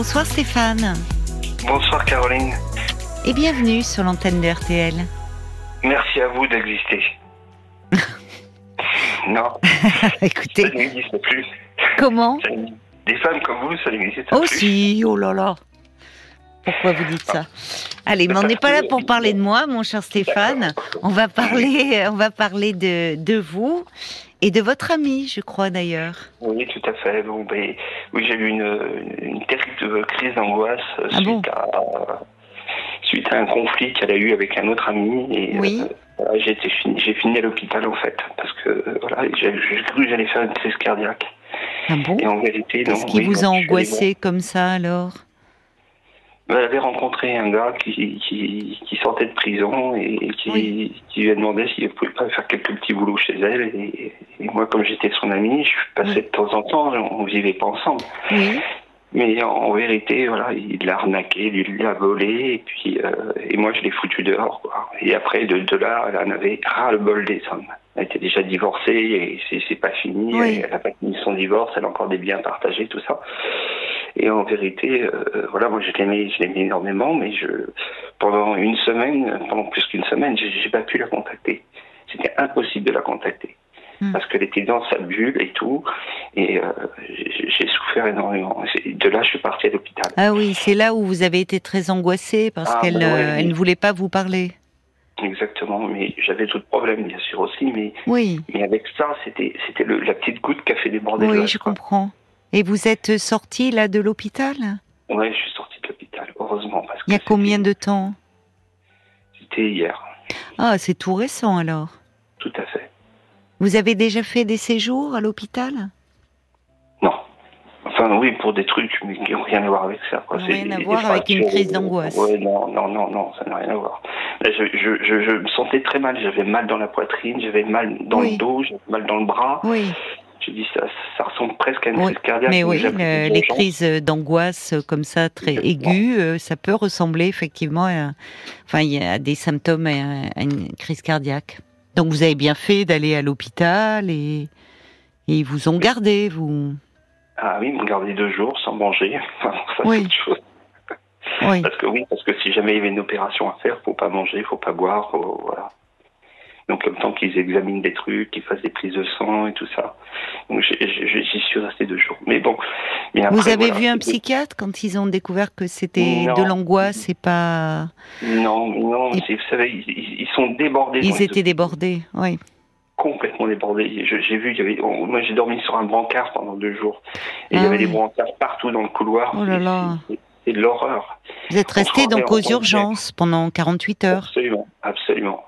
Bonsoir Stéphane. Bonsoir Caroline. Et bienvenue sur l'antenne de RTL. Merci à vous d'exister. non. Écoutez. Ça n'existe plus. Comment Des femmes comme vous, ça n'existe Oh plus. si, oh là là. Pourquoi vous dites ça? Allez, mais on n'est pas là pour parler de moi, mon cher Stéphane. On va parler, on va parler de, de vous et de votre ami, je crois d'ailleurs. Oui, tout à fait. Bon, ben, oui, j'ai eu une, une, terrible crise d'angoisse euh, Ah suite, bon à, suite à un conflit qu'elle a eu avec un autre ami. Et, Oui. euh, voilà, j'ai fini, j'ai fini à l'hôpital en fait, parce que euh, voilà, j'ai cru que j'allais faire une crise cardiaque. Ah bon Et en vérité, non. Qu'est-ce qui oui, vous a angoissé comme ça alors? Elle avait rencontré un gars qui, qui, qui sortait de prison et qui, Oui. qui lui a demandé s'il pouvait pas faire quelques petits boulots chez elle. Et, et moi, comme j'étais son ami, je passais Oui. de temps en temps, on vivait pas ensemble. Oui. Mais en, en vérité, voilà, il l'a arnaqué, il l'a volé, et puis euh, et moi je l'ai foutu dehors. Quoi. Et après, de, de là, elle en avait ras le bol des hommes. Elle était déjà divorcée et c'est, pas fini. Oui. Elle a pas fini son divorce, elle a encore des biens partagés, tout ça. Et en vérité, euh, voilà, moi je l'aimais, je l'aimais énormément, mais je pendant une semaine, pendant plus qu'une semaine, j'ai, pas pu la contacter. C'était impossible de la contacter Hmm. parce qu'elle était dans sa bulle et tout, et euh, j'ai, souffert énormément. De là, je suis parti à l'hôpital. Ah oui, c'est là où vous avez été très angoissée parce Ah, qu'elle bah ouais, euh, elle ne voulait pas vous parler. Exactement, mais j'avais d'autres problèmes bien sûr aussi, mais, Oui, mais avec ça, c'était c'était la petite goutte qui a fait déborder oui, je quoi. comprends. Et vous êtes sortie là de l'hôpital? Ouais, je suis sorti de l'hôpital, heureusement. Parce Il y a combien de temps? C'était hier, Ah, c'est tout récent alors. tout à fait. Vous avez déjà fait des séjours à l'hôpital? Non. Enfin, oui, pour des trucs, mais qui n'ont rien à voir avec ça. Quoi. Rien à voir avec une crise d'angoisse. Ouais, non, non, non, non, ça n'a rien à voir. Là, je, je, je, je me sentais très mal. J'avais mal dans la poitrine, j'avais mal dans Oui. le dos, j'avais mal dans le bras. Oui, Je dis ça, ça ressemble presque à une Oui, crise cardiaque. mais oui, le- les crises d'angoisse euh, comme ça, très aiguës, euh, ça peut ressembler effectivement à, enfin, il y a des symptômes à, à une crise cardiaque. Donc vous avez bien fait d'aller à l'hôpital et, et ils vous ont gardé, vous. Ah oui, m'ont gardé deux jours sans manger. ça, Oui. c'est autre chose. Oui. Parce que oui, parce que si jamais il y avait une opération à faire, faut pas manger, faut pas boire, faut- voilà. Donc le temps qu'ils examinent des trucs, qu'ils fassent des prises de sang et tout ça. Donc j'y suis resté deux jours. Mais bon. Mais après, vous avez voilà, vu un psychiatre quand ils ont découvert que c'était de l'angoisse et pas. Non, non. Et- Vous savez, ils, ils- sont débordés. Ils étaient débordés, oui. Complètement débordés. Je- J'ai vu, il y avait, on- moi j'ai dormi sur un brancard pendant deux jours. Et il Ah y avait oui. des brancards partout dans le couloir. Oh là Et là. c'est- de l'horreur. Vous êtes resté donc aux urgences pendant 48 heures. Absolument, absolument.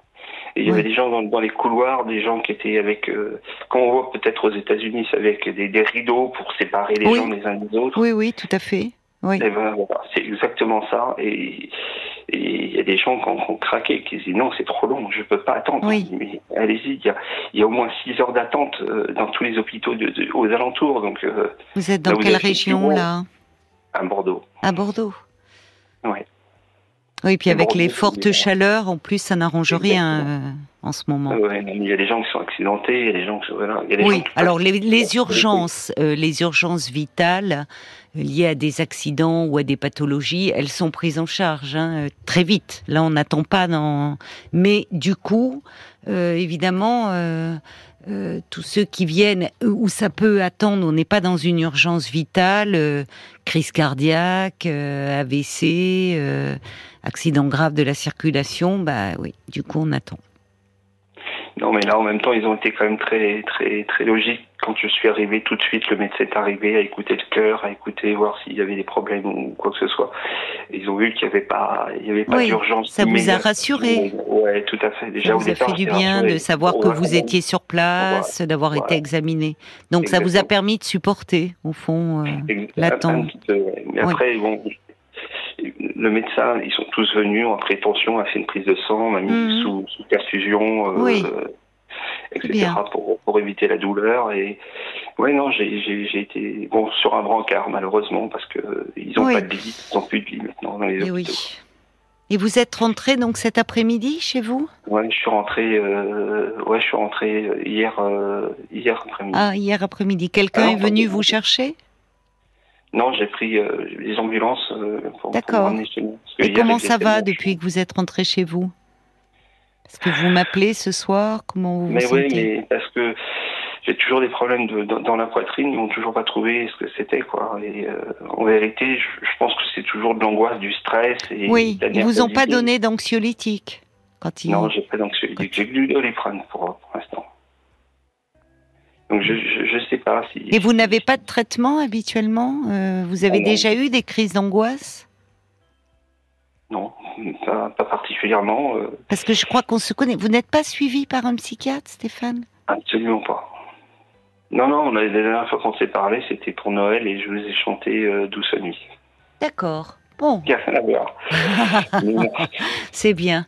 Et il y Oui. avait des gens dans, dans les couloirs, des gens qui étaient avec, euh, comme on voit peut-être aux États-Unis, c'est avec des, des rideaux pour séparer les Oui. gens les uns des autres. Oui, oui, tout à fait. Oui. Et ben, c'est exactement ça. Et il y a des gens qui ont, qui ont craqué, qui disent non, c'est trop long, je peux pas attendre. Oui. Mais allez-y, il y a, il y a au moins six heures d'attente euh, dans tous les hôpitaux de, de- aux alentours, donc euh, Vous êtes dans Là, quelle région là? à Bordeaux. À Bordeaux. Ouais. Oui, puis avec Bordeaux, les fortes chaleurs, en plus, ça n'arrange rien euh, en ce moment. Ouais, il y a des gens qui sont accidentés, il y a des gens qui sont voilà, il y a des gens Oui, qui alors les, les urgences, euh, les urgences vitales euh, liées à des accidents ou à des pathologies, elles sont prises en charge hein, euh, très vite. Là, on n'attend pas dans. Mais du coup, euh, évidemment, euh, tous ceux qui viennent où ça peut attendre, on n'est pas dans une urgence vitale, crise cardiaque, AVC, accident grave de la circulation, bah oui, du coup, on attend. Non, mais là, en même temps, ils ont été quand même très, très, très logiques. Quand je suis arrivé, tout de suite, le médecin est arrivé à écouter le cœur, à écouter, voir s'il y avait des problèmes ou quoi que ce soit. Ils ont vu qu'il n'y avait pas, il y avait pas Oui, d'urgence. ça vous a rassuré. Ouais, tout à fait. Déjà, Ça vous a fait du bien rassuré. de savoir que vous étiez sur place, d'avoir été examiné. Donc ça vous a permis de supporter, au fond. euh, l'attente. ouais. Mais Oui. après, bon, le médecin, ils sont tous venus en prétention, a fait une prise de sang, m'a mis Mhm. sous, sous perfusion, euh, Oui. etc. Pour, pour éviter la douleur. Et ouais, non, j'ai été bon sur un brancard malheureusement parce que euh, ils ont Oui. pas de lit, ils ont plus de lit maintenant dans les Et hôpitaux. oui. Et vous êtes rentré donc cet après-midi chez vous? Ouais, je suis rentré, euh, ouais, je suis rentré hier, euh, hier après-midi. Ah, hier après-midi. Quelqu'un est venu vous chercher? Non, j'ai pris euh, les ambulances euh, pour, pour me ramener chez nous. Et comment ça va depuis que vous êtes rentré chez vous? Est-ce que vous m'appelez ce soir? Comment vous vous Mais oui, sentez? mais parce que j'ai toujours des problèmes de, dans, dans la poitrine, ils n'ont toujours pas trouvé ce que c'était, quoi. Et euh, en vérité, je, je pense que c'est toujours de l'angoisse, du stress. Et Oui, ils vous ont pas donné d'anxiolytique quand ils... Non, j'ai pas d'anxiolytique. J'ai du doliprane pour, pour l'instant. Donc je, je sais pas si. Et vous n'avez pas de traitement habituellement Euh, Vous avez Non. déjà eu des crises d'angoisse? Non, pas, pas particulièrement. euh, Parce que je crois qu'on se connaît. Vous n'êtes pas suivi par un psychiatre, Stéphane? Absolument pas. Non, non, la, dernière fois qu'on s'est parlé, c'était pour Noël et je vous ai chanté euh, Douce nuit. D'accord. Bon, c'est bien.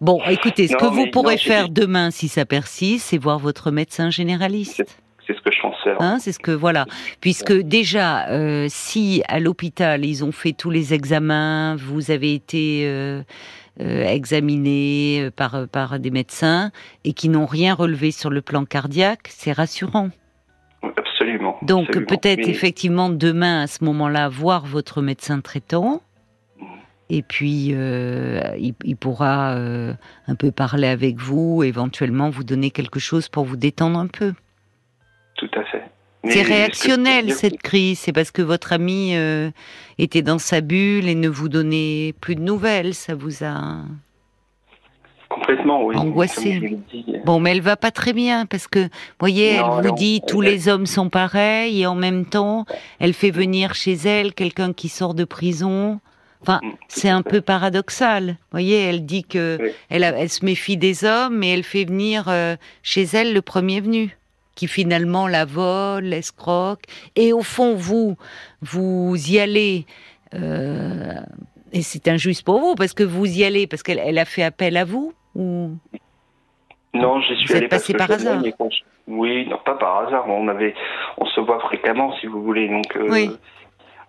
Bon, écoutez, ce Non, que vous pourrez non, faire demain, si ça persiste, c'est voir votre médecin généraliste. C'est ce que je pense faire. Hein, c'est ce que voilà, puisque déjà, euh, si à l'hôpital ils ont fait tous les examens, vous avez été euh, euh, examiné par par des médecins et qui n'ont rien relevé sur le plan cardiaque, c'est rassurant. Absolument. Donc absolument. peut-être Mais- effectivement demain à ce moment-là voir votre médecin traitant. Et puis, il, il pourra un peu parler avec vous, éventuellement vous donner quelque chose pour vous détendre un peu. Tout à fait. Mais C'est réactionnel cette crise, c'est parce que votre ami euh, était dans sa bulle et ne vous donnait plus de nouvelles, ça vous a... Complètement, oui. Angoissé. Dit. Bon, mais elle va pas très bien parce que, voyez, Non, elle vous non, dit elle- tous les hommes sont pareils et en même temps, elle fait venir chez elle quelqu'un qui sort de prison. Enfin, Mm, c'est un peu paradoxal. Voyez, elle dit que Oui. elle, a- elle se méfie des hommes, mais elle fait venir euh, chez elle le premier venu, qui finalement la vole, l'escroque. Et au fond, vous, vous y allez. euh, et c'est injuste pour vous parce que vous y allez parce qu'elle elle a fait appel à vous ou? Non, j'y suis Vous allé parce que par je hasard je- Oui, non, pas par hasard. On avait, on se voit fréquemment, si vous voulez. Donc, euh, Oui.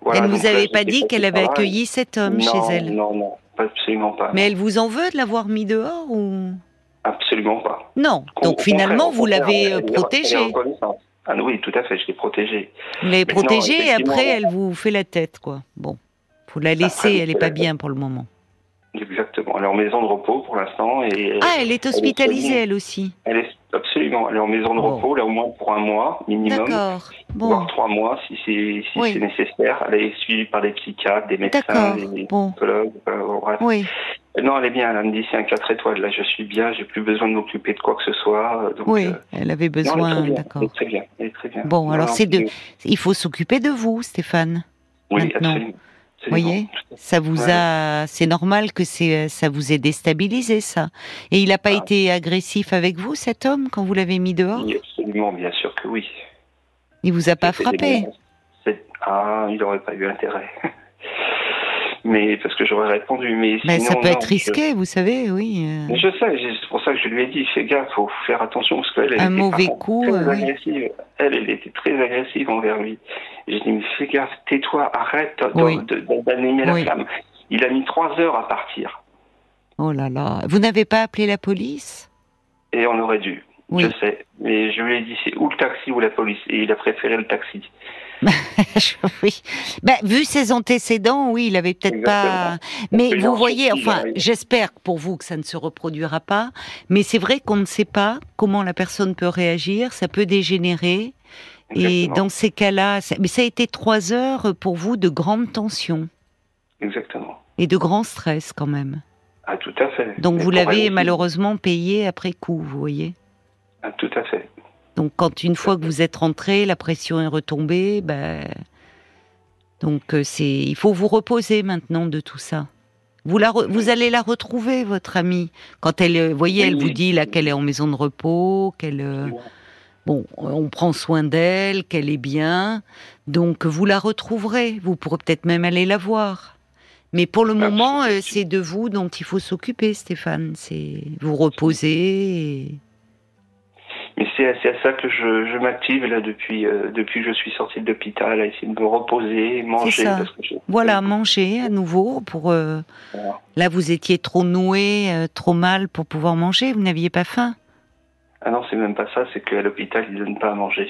voilà, elle ne vous là, avait pas dit qu'elle avait accueilli cet homme non, chez elle? Non, non, absolument pas. Mais elle vous en veut de l'avoir mis dehors ou? Absolument pas. non Donc finalement, vous l'avez elle- euh, elle protégée. elle. Ah oui, tout à fait, je l'ai protégée. Vous l'avez protégée et après elle vous fait la tête quoi. Bon, faut la laisser, vous elle est fait pas bien pour le moment. Exactement. Elle est en maison de repos pour l'instant et Ah, elle est hospitalisée soignée. elle aussi. elle est absolument. Elle est en maison de Bon. repos là au moins pour un mois minimum. D'accord. voire Bon, trois mois si c'est si Oui. c'est nécessaire. Elle est suivie par des psychiatres, des médecins, des Bon. psychologues. euh, bon, bref. oui. Non, elle est bien. Elle me dit c'est un 4 étoiles. Là, je suis bien. J'ai plus besoin de m'occuper de quoi que ce soit. euh, Donc, Oui, euh, elle avait besoin, très bien. d'accord. Elle est très bien. Elle est très bien. Bon, Non, alors c'est de- Il faut s'occuper de vous, Stéphane. Oui, maintenant. absolument. Vous voyez Ça vous Ouais. a, c'est normal que c'est, ça vous ait déstabilisé ça. Et il n'a pas Ah. été agressif avec vous, cet homme, quand vous l'avez mis dehors? Oui, absolument, bien sûr que oui. Il vous a pas frappé? Ah, il n'aurait pas eu intérêt. mais parce que j'aurais répondu. Mais Ben, sinon, ça peut non, être je- risqué, vous savez, oui. euh. Mais je sais, c'est pour ça que je lui ai dit, fais gaffe, faut faire attention, parce qu'elle, elle Un était par mauvais contre coup, très euh, oui. agressive. Elle, elle était très agressive envers lui. J'ai dit, mais fais gaffe, tais-toi, arrête Oui. d'animer Oui. la flamme. Il a mis trois heures à partir, Oh là là. Vous n'avez pas appelé la police? Et on aurait dû. Oui. Je sais, mais je lui ai dit, c'est ou le taxi ou la police, et il a préféré le taxi. oui. Ben, vu ses antécédents, oui, il avait peut-être pas. Mais vous voyez, enfin, j'espère pour vous que ça ne se reproduira pas. Mais c'est vrai qu'on ne sait pas comment la personne peut réagir. Ça peut dégénérer. Et dans ces cas-là, ça- mais ça a été trois heures pour vous de grande tension Exactement. et de grand stress quand même. Ah, tout à fait. Donc Mais vous l'avez malheureusement payé après coup, vous voyez. Ah, tout à fait. Donc quand une fois que vous êtes rentré, la pression est retombée, ben donc euh, c'est il faut vous reposer maintenant de tout ça. Vous la re- vous allez la retrouver votre amie quand elle euh, voyez elle vous dit là qu'elle est en maison de repos, qu'elle euh, bon on prend soin d'elle, qu'elle est bien. Donc vous la retrouverez, vous pourrez peut-être même aller la voir. Mais pour le moment, c'est de vous dont il faut s'occuper, Stéphane. C'est vous reposer. et- Mais c'est à ça que je, je m'active là depuis euh, depuis que je suis sorti de l'hôpital, à essayer de me reposer, manger. ça. Parce que je- Voilà, manger à nouveau pour. euh, Voilà. Là, vous étiez trop noué, euh, trop mal pour pouvoir manger. Vous n'aviez pas faim. Ah non, c'est même pas ça, c'est qu'à l'hôpital, ils donnent pas à manger.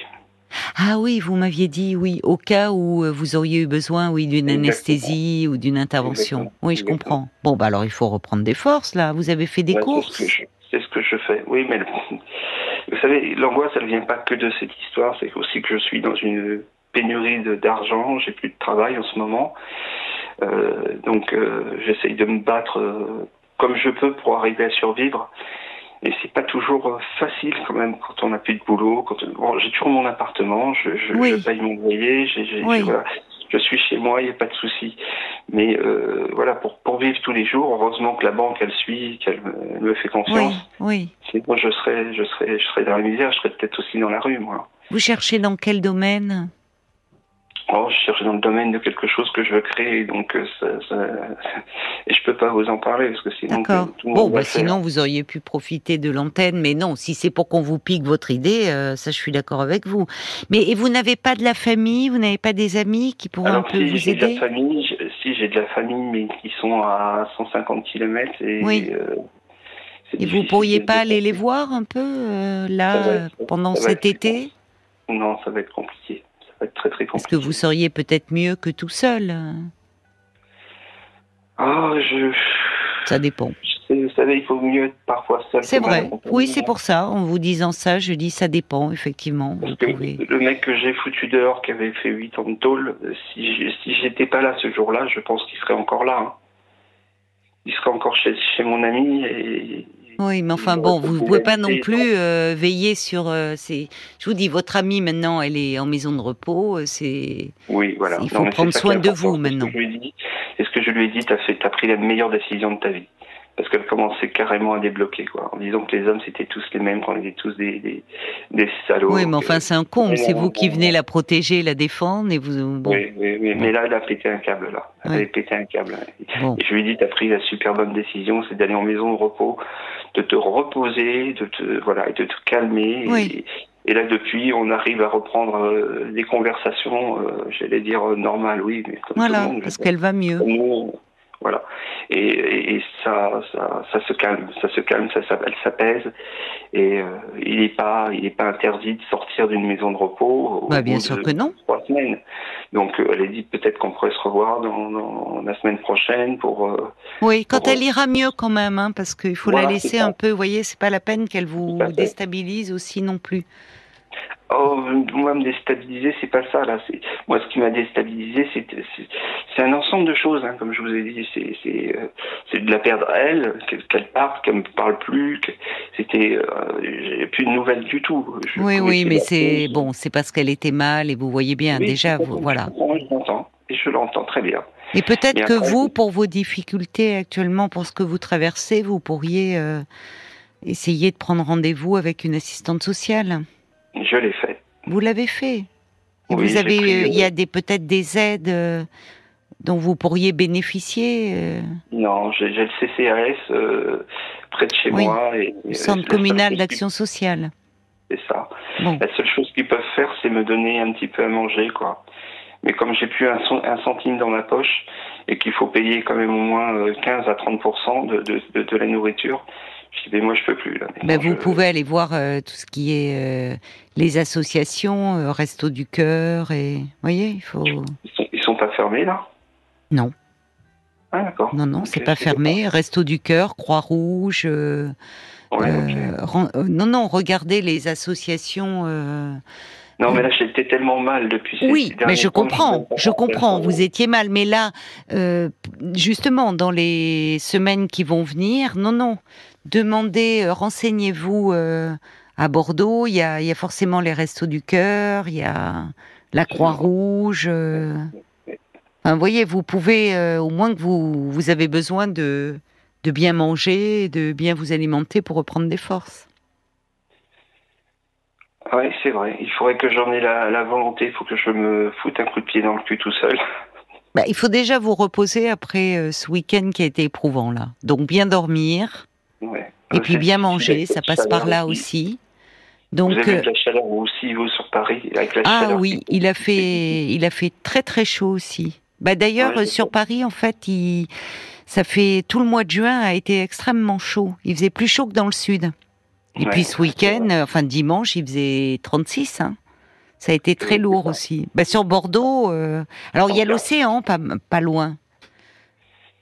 Ah oui, vous m'aviez dit oui, au cas où vous auriez eu besoin, oui, d'une anesthésie ou d'une intervention. Oui, je comprends. Bon, bah alors il faut reprendre des forces là. Vous avez fait des courses. C'est ce, que je fais. Oui, mais vous savez, l'angoisse, elle vient pas que de cette histoire. C'est aussi que je suis dans une pénurie d'argent. J'ai plus de travail en ce moment. Euh, donc, euh, j'essaye de me battre comme je peux pour arriver à survivre. Et c'est pas toujours euh, facile quand même quand on n'a plus de boulot. Quand j'ai toujours mon appartement, je, je, paye mon loyer, je suis chez moi, il n'y a pas de souci. Mais euh, voilà, pour, pour vivre tous les jours, heureusement que la banque elle suit, qu'elle me, fait confiance. Oui, oui. Sinon je serais, je serais, je serais dans la misère, je serais peut-être aussi dans la rue, moi. Vous cherchez dans quel domaine? Oh, je cherche dans le domaine de quelque chose que je veux créer, donc euh, ça, ça... et je peux pas vous en parler parce que sinon. D'accord. Bon, bah, sinon vous auriez pu profiter de l'antenne, mais non, si c'est pour qu'on vous pique votre idée, euh, ça je suis d'accord avec vous. Mais et vous n'avez pas de la famille, vous n'avez pas des amis qui pourraient un peu si vous aider de la famille, Si j'ai de la famille, mais qui sont à 150 km et. Oui. Euh, et vous pourriez pas aller les voir un peu là pendant cet été Non, ça va être compliqué être très très compliqué. Est-ce que vous seriez peut-être mieux que tout seul Ah, je. Ça dépend. Vous savez, il faut mieux être parfois seul. C'est vrai. Oui, c'est pour ça. En vous disant ça, je dis ça dépend, effectivement. Le mec que j'ai foutu dehors, qui avait fait 8 ans de tôle, si, si j'étais pas là ce jour-là, je pense qu'il serait encore là. Hein. Il serait encore chez, chez mon ami et oui, mais enfin bon, vous ne pouvez pas non plus euh, veiller sur. Euh, ces... Je vous dis, votre amie maintenant, elle est en maison de repos. Euh, c'est. Oui, voilà. Il faut prendre soin de vous maintenant. C'est ce que je lui ai dit. T'as fait, as pris la meilleure décision de ta vie parce qu'elle commençait carrément à débloquer, quoi, en disant que les hommes c'était tous les mêmes, qu'on était tous des, des, des salauds. Oui, mais enfin c'est un con, c'est vous qui venez la protéger, la défendre, et vous. Bon. Oui, oui, oui, mais là elle a pété un câble là, elle a pété un câble. Et je lui ai dit, t'as pris la super bonne décision, c'est d'aller en maison de repos, de te reposer, de te voilà, et de te calmer. Oui. Et, là, depuis, on arrive à reprendre euh, des conversations, euh, j'allais dire euh, normales, oui, mais comme voilà, tout le monde, parce qu'elle va mieux. Voilà. Et, et, ça, ça, ça, se calme, ça se calme, ça, ça elle s'apaise. Et euh, il n'est pas, il est pas interdit de sortir d'une maison de repos. Bah, bien sûr que non. Trois semaines. Donc euh, elle a dit peut-être qu'on pourrait se revoir dans, dans, la semaine prochaine pour. Euh, oui, quand elle ira mieux quand même, hein, parce qu'il faut la laisser un peu. Vous voyez, c'est pas la peine qu'elle vous déstabilise aussi non plus. Oh, moi, me déstabiliser, c'est pas ça, là. Moi, ce qui m'a déstabilisé, c'est, un ensemble de choses, hein, comme je vous ai dit. C'est, euh, de la perdre elle, qu'elle, parte, qu'elle me parle plus, que c'était, euh, j'ai plus de nouvelles du tout. oui, oui, mais c'est, bon, c'est parce qu'elle était mal et vous voyez bien, déjà, vous, voilà. Je l'entends, et je l'entends très bien. Et peut-être que vous, pour vos difficultés actuellement, pour ce que vous traversez, vous pourriez euh, essayer de prendre rendez-vous avec une assistante sociale. Je l'ai fait. Vous l'avez fait. vous avez, euh, il y a des peut-être des aides euh, dont vous pourriez bénéficier. Euh non, j'ai le CCAS près de chez moi et, Centre communal d'action sociale. C'est ça. La seule chose qu'ils peuvent faire, c'est me donner un petit peu à manger, quoi. Mais comme j'ai plus un, un, centime dans ma poche et qu'il faut payer quand même au moins 15 à 30 de, de, de la nourriture, mais moi, je peux plus. Là. Vous pouvez aller voir euh, tout ce qui est euh, les associations, euh, Resto du Cœur, et vous voyez, il faut. Ils sont, sont pas fermés là? Non. Ah d'accord. Non, non, c'est pas fermé. Resto du Cœur, Croix-Rouge. non, non, regardez les associations. Non, mais là, j'étais tellement mal depuis. Oui, mais je comprends, je comprends. Vous étiez mal, mais là, justement, dans les semaines qui vont venir, non, non, demandez, euh, renseignez-vous euh, à Bordeaux. Il y, a, il y a, forcément les Restos du Cœur, il y a la Croix-Rouge. Euh. Enfin, vous voyez, vous pouvez, au moins que vous, vous avez besoin de, de bien manger, de bien vous alimenter pour reprendre des forces. Oui, c'est vrai. Il faudrait que j'en ai la, la, volonté. Il faut que je me foute un coup de pied dans le cul tout seul. Bah, il faut déjà vous reposer après ce week-end qui a été éprouvant là. Donc bien dormir. Et puis bien manger, ça passe par là aussi. Donc, vous avez de la chaleur aussi, vous, sur Paris avec la Ah oui, il a, fait, il a fait très très chaud aussi. Bah, D'ailleurs, sur Paris, en fait, il, ça fait tout le mois de juin a été extrêmement chaud. Il faisait plus chaud que dans le sud. Et puis ce week-end, enfin dimanche, il faisait 36. Hein. Ça a été très lourd aussi. Bah, sur Bordeaux, euh, alors il y a l'océan, pas, pas loin.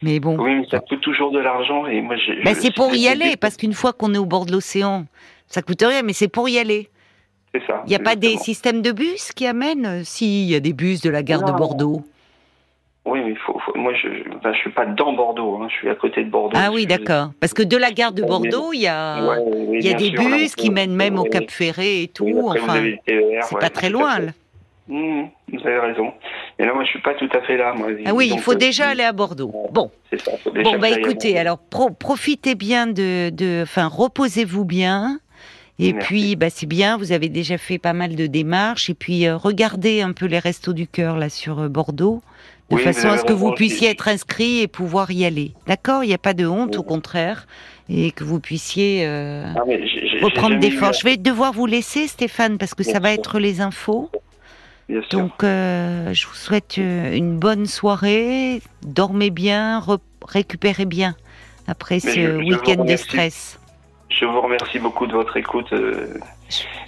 Mais bon, Oui, mais ça coûte toujours de l'argent et moi j'ai. Bah, c'est pour y aller, parce qu'une fois qu'on est au bord de l'océan, ça coûte rien, mais c'est pour y aller. C'est ça. Il n'y a pas des systèmes de bus qui amènent euh, Si, il y a des bus de la gare de. Bordeaux. Oui, mais faut, faut- moi je, je, ben, suis pas dans Bordeaux, hein, je suis à côté de Bordeaux. Ah oui, d'accord. Parce que de la gare de Bordeaux, il y a, Ouais, oui, y a des sûr, bus qui mènent même au oui, Cap Ferré et tout. oui, enfin, TER, c'est pas très loin. là. Mmh, vous avez raison. Mais là, moi, je suis pas tout à fait là. Moi. Ah oui, il faut euh, déjà aller à Bordeaux. Bon, C'est ça. faut déjà bon, bah écoutez, alors pro- profitez bien de, enfin, reposez-vous bien. Et Merci. puis, bah, c'est bien, vous avez déjà fait pas mal de démarches. Et puis, euh, regardez un peu les restos du cœur là sur euh, Bordeaux, de Oui, façon à ce que vous puissiez être inscrit et pouvoir y aller. D'accord? Il n'y a pas de honte, Oui. au contraire, et que vous puissiez Ah, reprendre des forces. Je vais devoir vous laisser, Stéphane, parce que ça va être les infos. La- Bien sûr. Donc, euh, je vous souhaite euh, une bonne soirée. Dormez bien, re- récupérez bien après ce week-end de stress. Je vous remercie beaucoup de votre écoute. euh,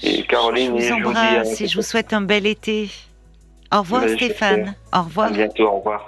Et Je- Caroline, je et vous je vous dis à- embrasse et je vous souhaite un bel été. Au revoir Stéphane. Au revoir. à bientôt. Au revoir.